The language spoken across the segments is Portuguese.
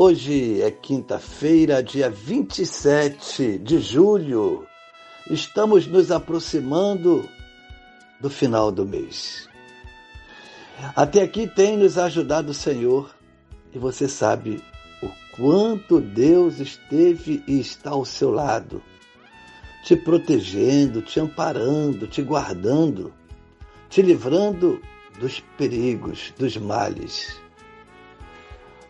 Hoje é quinta-feira, dia 27 de julho. Estamos nos aproximando do final do mês. Até aqui tem nos ajudado o Senhor e você sabe o quanto Deus esteve e está ao seu lado, te protegendo, te amparando, te guardando, te livrando dos perigos, dos males.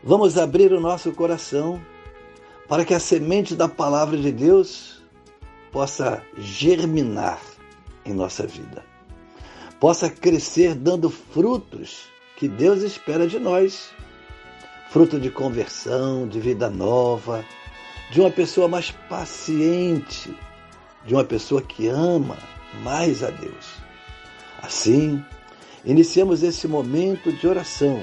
Vamos abrir o nosso coração para que a semente da palavra de Deus possa germinar em nossa vida, possa crescer dando frutos que Deus espera de nós fruto de conversão, de vida nova, de uma pessoa mais paciente, de uma pessoa que ama mais a Deus. Assim, iniciamos esse momento de oração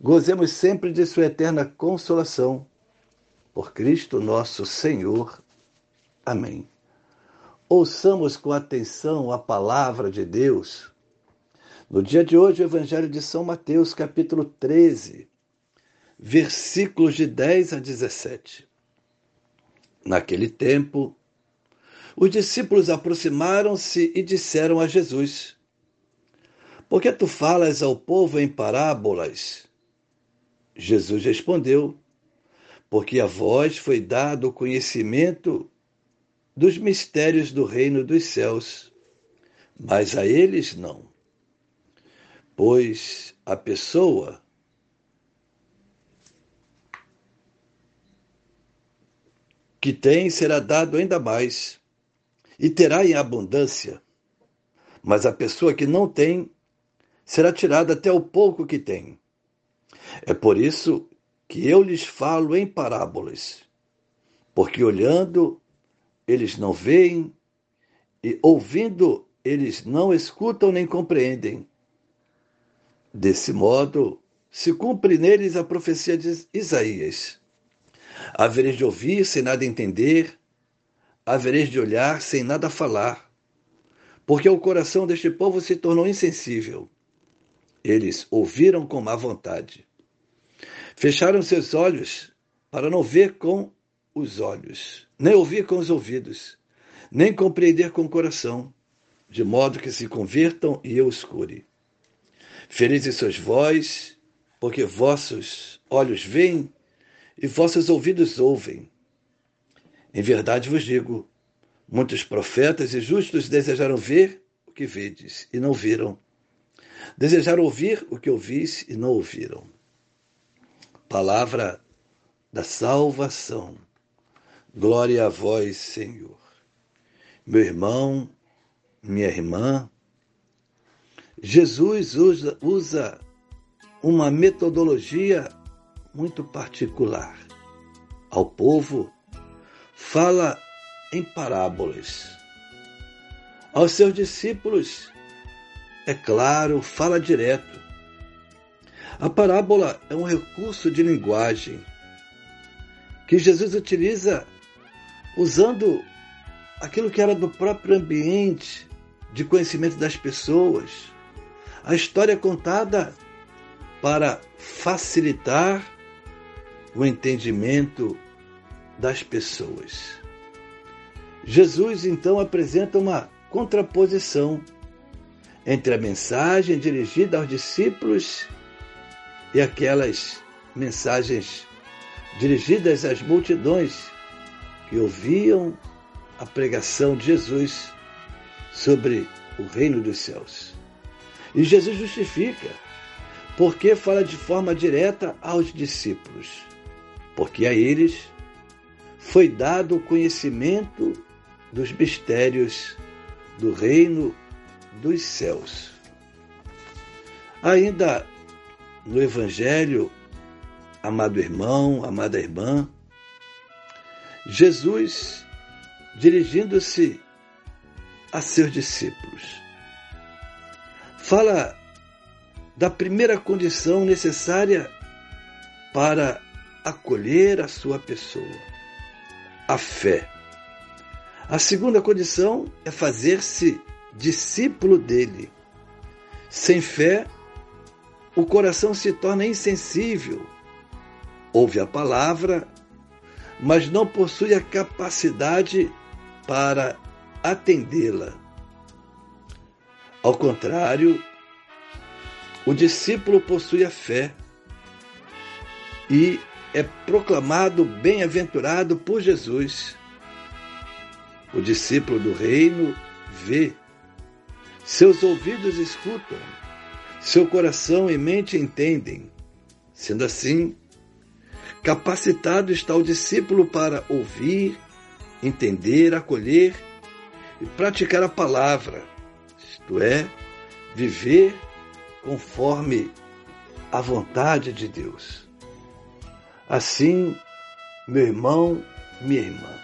gozemos sempre de Sua eterna consolação. Por Cristo nosso Senhor. Amém. Ouçamos com atenção a palavra de Deus. No dia de hoje, o Evangelho de São Mateus, capítulo 13, versículos de 10 a 17. Naquele tempo, os discípulos aproximaram-se e disseram a Jesus: Por que tu falas ao povo em parábolas? Jesus respondeu: Porque a vós foi dado o conhecimento dos mistérios do reino dos céus, mas a eles não. Pois a pessoa que tem será dado ainda mais, e terá em abundância, mas a pessoa que não tem será tirada até o pouco que tem. É por isso que eu lhes falo em parábolas, porque olhando eles não veem, e ouvindo eles não escutam nem compreendem. Desse modo, se cumpre neles a profecia de Isaías. Havereis de ouvir sem nada entender, havereis de olhar sem nada falar, porque o coração deste povo se tornou insensível. Eles ouviram com má vontade Fecharam seus olhos para não ver com os olhos, nem ouvir com os ouvidos, nem compreender com o coração, de modo que se convertam e eu os cure. Felizes sois vós, porque vossos olhos veem e vossos ouvidos ouvem. Em verdade vos digo: muitos profetas e justos desejaram ver o que vedes e não viram. Desejaram ouvir o que ouvis e não ouviram palavra da salvação. Glória a vós, Senhor. Meu irmão, minha irmã, Jesus usa, usa uma metodologia muito particular. Ao povo, fala em parábolas. Aos seus discípulos, é claro, fala direto. A parábola é um recurso de linguagem que Jesus utiliza usando aquilo que era do próprio ambiente de conhecimento das pessoas. A história é contada para facilitar o entendimento das pessoas. Jesus então apresenta uma contraposição entre a mensagem dirigida aos discípulos e aquelas mensagens dirigidas às multidões que ouviam a pregação de Jesus sobre o reino dos céus. E Jesus justifica, porque fala de forma direta aos discípulos, porque a eles foi dado o conhecimento dos mistérios do reino dos céus. Ainda no Evangelho, amado irmão, amada irmã, Jesus, dirigindo-se a seus discípulos, fala da primeira condição necessária para acolher a sua pessoa, a fé. A segunda condição é fazer-se discípulo dele. Sem fé, o coração se torna insensível. Ouve a palavra, mas não possui a capacidade para atendê-la. Ao contrário, o discípulo possui a fé e é proclamado bem-aventurado por Jesus. O discípulo do reino vê, seus ouvidos escutam, seu coração e mente entendem. Sendo assim, capacitado está o discípulo para ouvir, entender, acolher e praticar a palavra, isto é, viver conforme a vontade de Deus. Assim, meu irmão, minha irmã,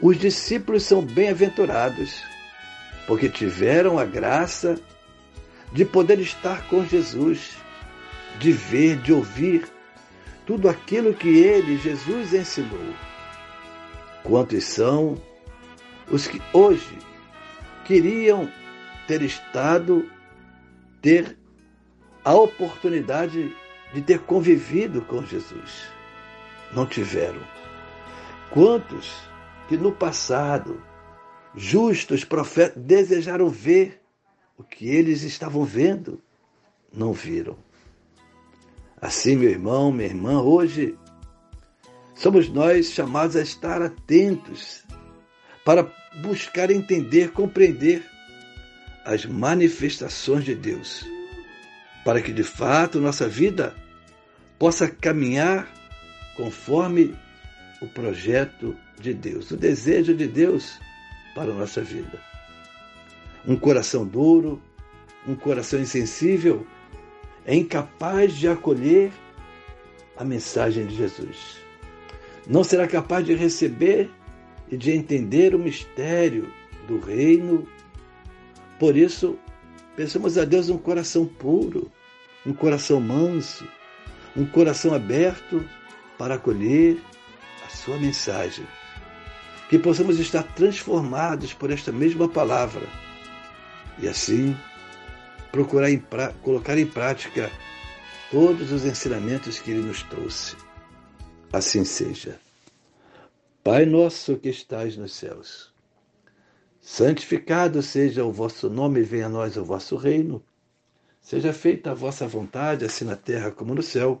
os discípulos são bem-aventurados, porque tiveram a graça de poder estar com Jesus, de ver, de ouvir tudo aquilo que ele, Jesus, ensinou. Quantos são os que hoje queriam ter estado, ter a oportunidade de ter convivido com Jesus? Não tiveram. Quantos que no passado justos profetas desejaram ver o que eles estavam vendo, não viram. Assim, meu irmão, minha irmã, hoje somos nós chamados a estar atentos para buscar entender, compreender as manifestações de Deus, para que de fato nossa vida possa caminhar conforme o projeto de Deus, o desejo de Deus para a nossa vida. Um coração duro, um coração insensível, é incapaz de acolher a mensagem de Jesus. Não será capaz de receber e de entender o mistério do reino. Por isso, pensamos a Deus um coração puro, um coração manso, um coração aberto para acolher a sua mensagem que possamos estar transformados por esta mesma palavra e assim procurar em colocar em prática todos os ensinamentos que ele nos trouxe. Assim seja. Pai nosso que estais nos céus, santificado seja o vosso nome, venha a nós o vosso reino. Seja feita a vossa vontade, assim na terra como no céu.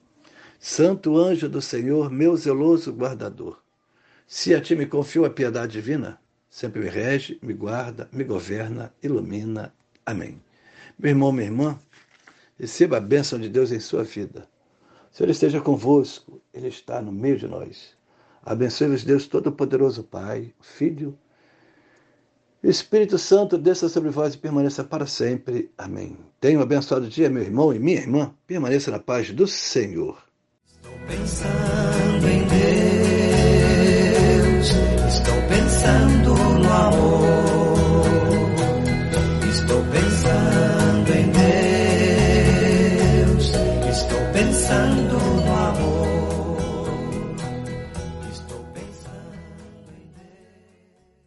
Santo anjo do Senhor, meu zeloso guardador, se a ti me confio a piedade divina, sempre me rege, me guarda, me governa, ilumina. Amém. Meu irmão, minha irmã, receba a bênção de Deus em sua vida. O Senhor esteja convosco, Ele está no meio de nós. Abençoe-vos, Deus Todo-Poderoso, Pai, Filho Espírito Santo, desça sobre vós e permaneça para sempre. Amém. Tenha um abençoado dia, meu irmão e minha irmã. Permaneça na paz do Senhor. Deus.